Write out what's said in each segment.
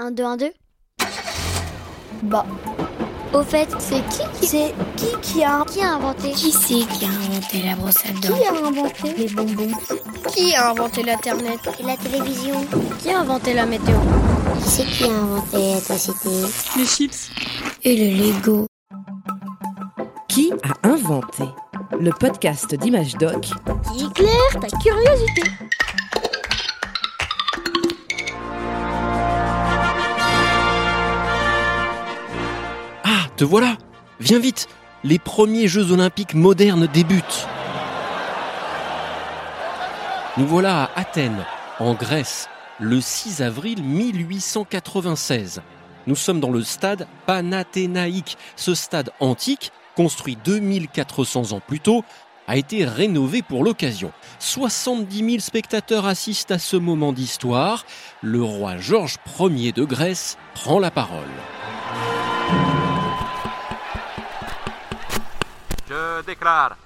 1, 2, 1, 2 Bah, Au fait, c'est qui qui c'est qui qui a qui a inventé Qui c'est qui a inventé la brosse à dents Qui a inventé Les bonbons. Qui a inventé l'internet Et la télévision. Qui a inventé la météo Qui c'est qui a inventé la cité Les chips. Et le Lego. Qui a inventé le podcast d'Image Doc Qui éclaire ta curiosité voilà Viens vite Les premiers Jeux olympiques modernes débutent. Nous voilà à Athènes, en Grèce, le 6 avril 1896. Nous sommes dans le stade Panathénaïque. Ce stade antique, construit 2400 ans plus tôt, a été rénové pour l'occasion. 70 000 spectateurs assistent à ce moment d'histoire. Le roi Georges Ier de Grèce prend la parole. Je déclare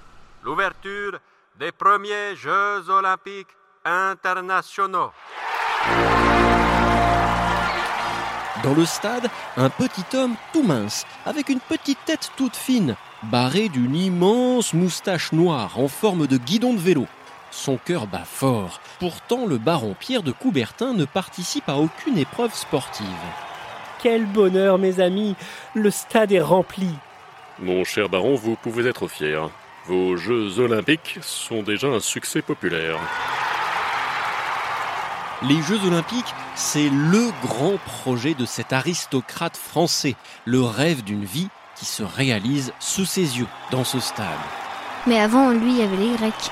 l'ouverture des premiers Jeux olympiques internationaux. Dans le stade, un petit homme tout mince, avec une petite tête toute fine, barré d'une immense moustache noire en forme de guidon de vélo. Son cœur bat fort. Pourtant, le baron Pierre de Coubertin ne participe à aucune épreuve sportive. Quel bonheur, mes amis Le stade est rempli. Mon cher baron, vous pouvez être fier. Vos Jeux olympiques sont déjà un succès populaire. Les Jeux olympiques, c'est le grand projet de cet aristocrate français, le rêve d'une vie qui se réalise sous ses yeux, dans ce stade. Mais avant, lui, il y avait les Grecs.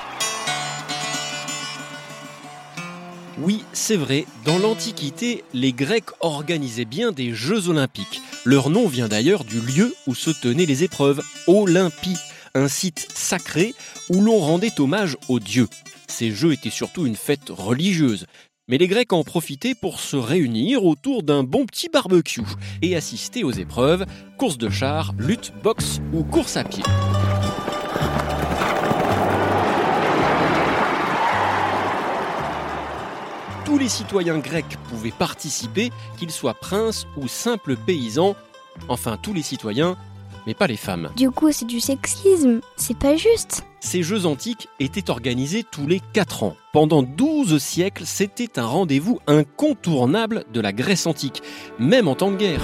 Oui, c'est vrai, dans l'Antiquité, les Grecs organisaient bien des Jeux olympiques. Leur nom vient d'ailleurs du lieu où se tenaient les épreuves, Olympie, un site sacré où l'on rendait hommage aux dieux. Ces jeux étaient surtout une fête religieuse. Mais les Grecs en profitaient pour se réunir autour d'un bon petit barbecue et assister aux épreuves, course de chars, lutte, boxe ou course à pied. Tous les citoyens grecs pouvaient participer, qu'ils soient princes ou simples paysans, enfin tous les citoyens, mais pas les femmes. Du coup, c'est du sexisme. C'est pas juste. Ces Jeux antiques étaient organisés tous les 4 ans. Pendant 12 siècles, c'était un rendez-vous incontournable de la Grèce antique, même en temps de guerre.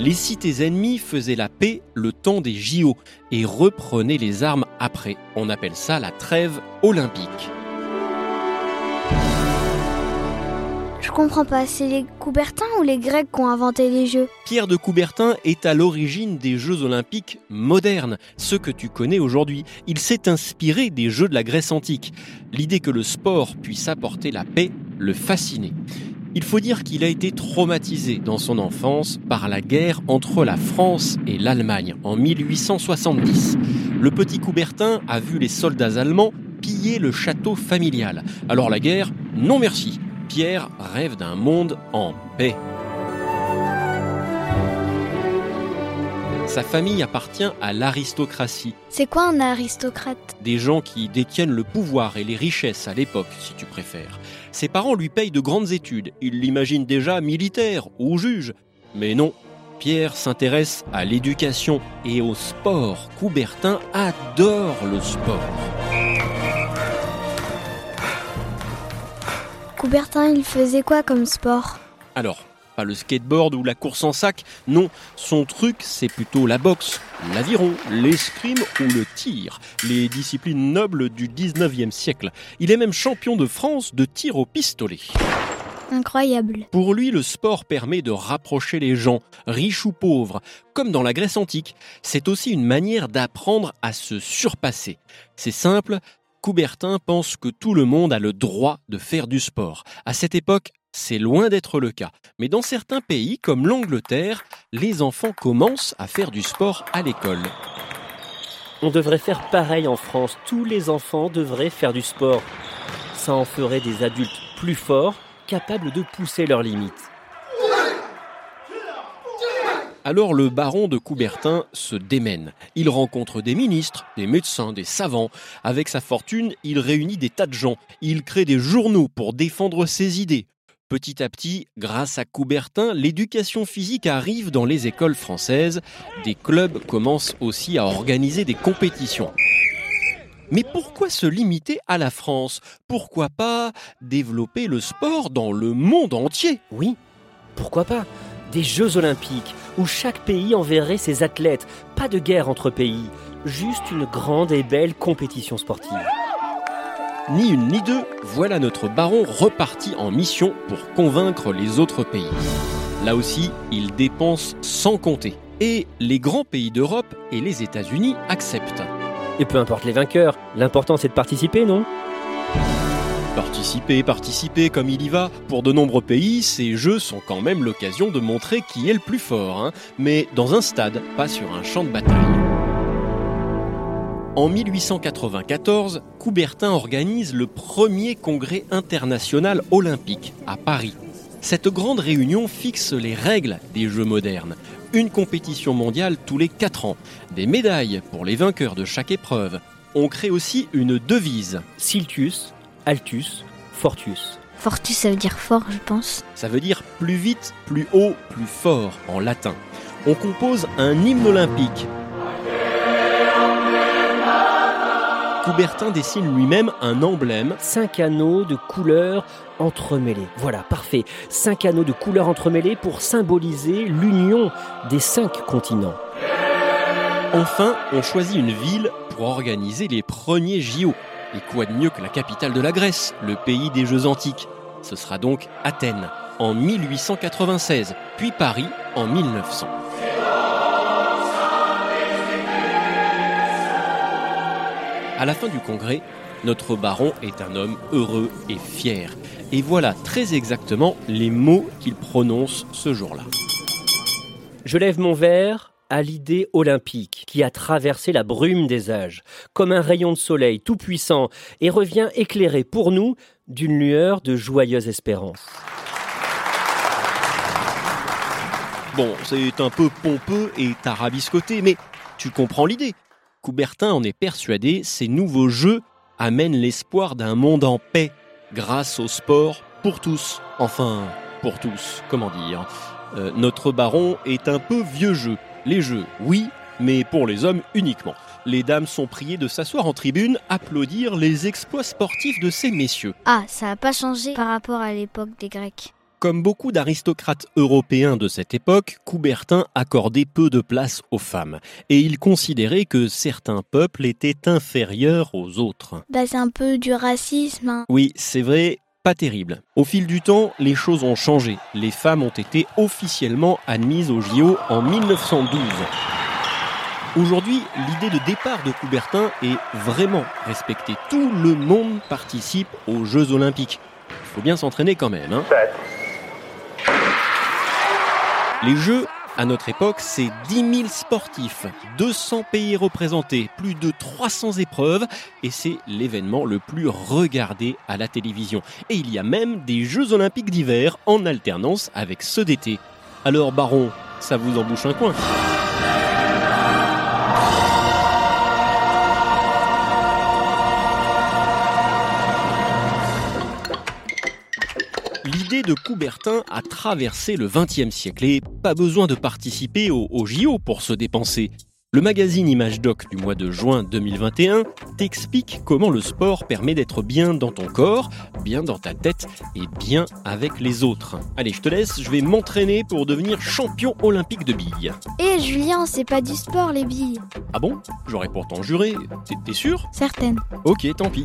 Les cités ennemies faisaient la paix le temps des JO et reprenaient les armes après. On appelle ça la trêve olympique. Comprends pas, c'est les Coubertins ou les Grecs qui ont inventé les jeux Pierre de Coubertin est à l'origine des Jeux olympiques modernes, ceux que tu connais aujourd'hui. Il s'est inspiré des Jeux de la Grèce antique. L'idée que le sport puisse apporter la paix le fascinait. Il faut dire qu'il a été traumatisé dans son enfance par la guerre entre la France et l'Allemagne en 1870. Le petit Coubertin a vu les soldats allemands piller le château familial. Alors la guerre, non merci. Pierre rêve d'un monde en paix. Sa famille appartient à l'aristocratie, C'est quoi un aristocrate? Des gens qui détiennent le pouvoir et les richesses à l'époque, si tu préfères. Ses parents lui payent de grandes études, il l'imagine déjà militaire ou juge. Mais non, Pierre s'intéresse à l'éducation et au sport. Coubertin adore le sport. Coubertin, il faisait quoi comme sport Alors, pas le skateboard ou la course en sac, non, son truc c'est plutôt la boxe, l'aviron, l'escrime ou le tir, les disciplines nobles du 19e siècle. Il est même champion de France de tir au pistolet. Incroyable. Pour lui, le sport permet de rapprocher les gens, riches ou pauvres, comme dans la Grèce antique. C'est aussi une manière d'apprendre à se surpasser. C'est simple, Coubertin pense que tout le monde a le droit de faire du sport. À cette époque, c'est loin d'être le cas. Mais dans certains pays, comme l'Angleterre, les enfants commencent à faire du sport à l'école. On devrait faire pareil en France. Tous les enfants devraient faire du sport. Ça en ferait des adultes plus forts, capables de pousser leurs limites. Alors le baron de Coubertin se démène. Il rencontre des ministres, des médecins, des savants. Avec sa fortune, il réunit des tas de gens. Il crée des journaux pour défendre ses idées. Petit à petit, grâce à Coubertin, l'éducation physique arrive dans les écoles françaises. Des clubs commencent aussi à organiser des compétitions. Mais pourquoi se limiter à la France? Pourquoi pas développer le sport dans le monde entier? Oui, pourquoi pas? Des Jeux olympiques où chaque pays enverrait ses athlètes. Pas de guerre entre pays, juste une grande et belle compétition sportive. Ni une ni deux, voilà notre baron reparti en mission pour convaincre les autres pays. Là aussi, il dépense sans compter. Et les grands pays d'Europe et les États-Unis acceptent. Et peu importe les vainqueurs, l'important c'est de participer, non? Participer, participer comme il y va. Pour de nombreux pays, ces jeux sont quand même l'occasion de montrer qui est le plus fort, hein. mais dans un stade, pas sur un champ de bataille. En 1894, Coubertin organise le premier congrès international olympique à Paris. Cette grande réunion fixe les règles des Jeux modernes. Une compétition mondiale tous les 4 ans, des médailles pour les vainqueurs de chaque épreuve. On crée aussi une devise. Siltius, Altus, Fortius. Fortus, ça veut dire fort, je pense. Ça veut dire plus vite, plus haut, plus fort en latin. On compose un hymne olympique Coubertin dessine lui-même un emblème. Cinq anneaux de couleurs entremêlés. Voilà, parfait. Cinq anneaux de couleurs entremêlés pour symboliser l'union des cinq continents. Enfin, on choisit une ville pour organiser les premiers JO. Et quoi de mieux que la capitale de la Grèce, le pays des Jeux antiques? Ce sera donc Athènes, en 1896, puis Paris en 1900. À la fin du congrès, notre baron est un homme heureux et fier. Et voilà très exactement les mots qu'il prononce ce jour-là. Je lève mon verre à l'idée olympique qui a traversé la brume des âges, comme un rayon de soleil tout puissant, et revient éclairer pour nous d'une lueur de joyeuse espérance. Bon, c'est un peu pompeux et tarabiscoté, mais tu comprends l'idée. Coubertin en est persuadé, ces nouveaux jeux amènent l'espoir d'un monde en paix grâce au sport pour tous. Enfin, pour tous, comment dire. Euh, notre baron est un peu vieux jeu. Les jeux, oui, mais pour les hommes uniquement. Les dames sont priées de s'asseoir en tribune, applaudir les exploits sportifs de ces messieurs. Ah, ça n'a pas changé par rapport à l'époque des Grecs. Comme beaucoup d'aristocrates européens de cette époque, Coubertin accordait peu de place aux femmes, et il considérait que certains peuples étaient inférieurs aux autres. Bah, c'est un peu du racisme. hein. Oui, c'est vrai, pas terrible. Au fil du temps, les choses ont changé. Les femmes ont été officiellement admises au JO en 1912. Aujourd'hui, l'idée de départ de Coubertin est vraiment respectée. Tout le monde participe aux Jeux Olympiques. Il faut bien s'entraîner quand même. Hein. Les Jeux, à notre époque, c'est 10 000 sportifs, 200 pays représentés, plus de 300 épreuves, et c'est l'événement le plus regardé à la télévision. Et il y a même des Jeux Olympiques d'hiver en alternance avec ceux d'été. Alors, Baron, ça vous embouche un coin? L'idée de Coubertin a traversé le XXe siècle et pas besoin de participer au, au JO pour se dépenser. Le magazine Image Doc du mois de juin 2021 t'explique comment le sport permet d'être bien dans ton corps, bien dans ta tête et bien avec les autres. Allez, je te laisse, je vais m'entraîner pour devenir champion olympique de billes. Et Julien, c'est pas du sport les billes. Ah bon? J'aurais pourtant juré. T'es- sûr? Certaines. Ok, tant pis.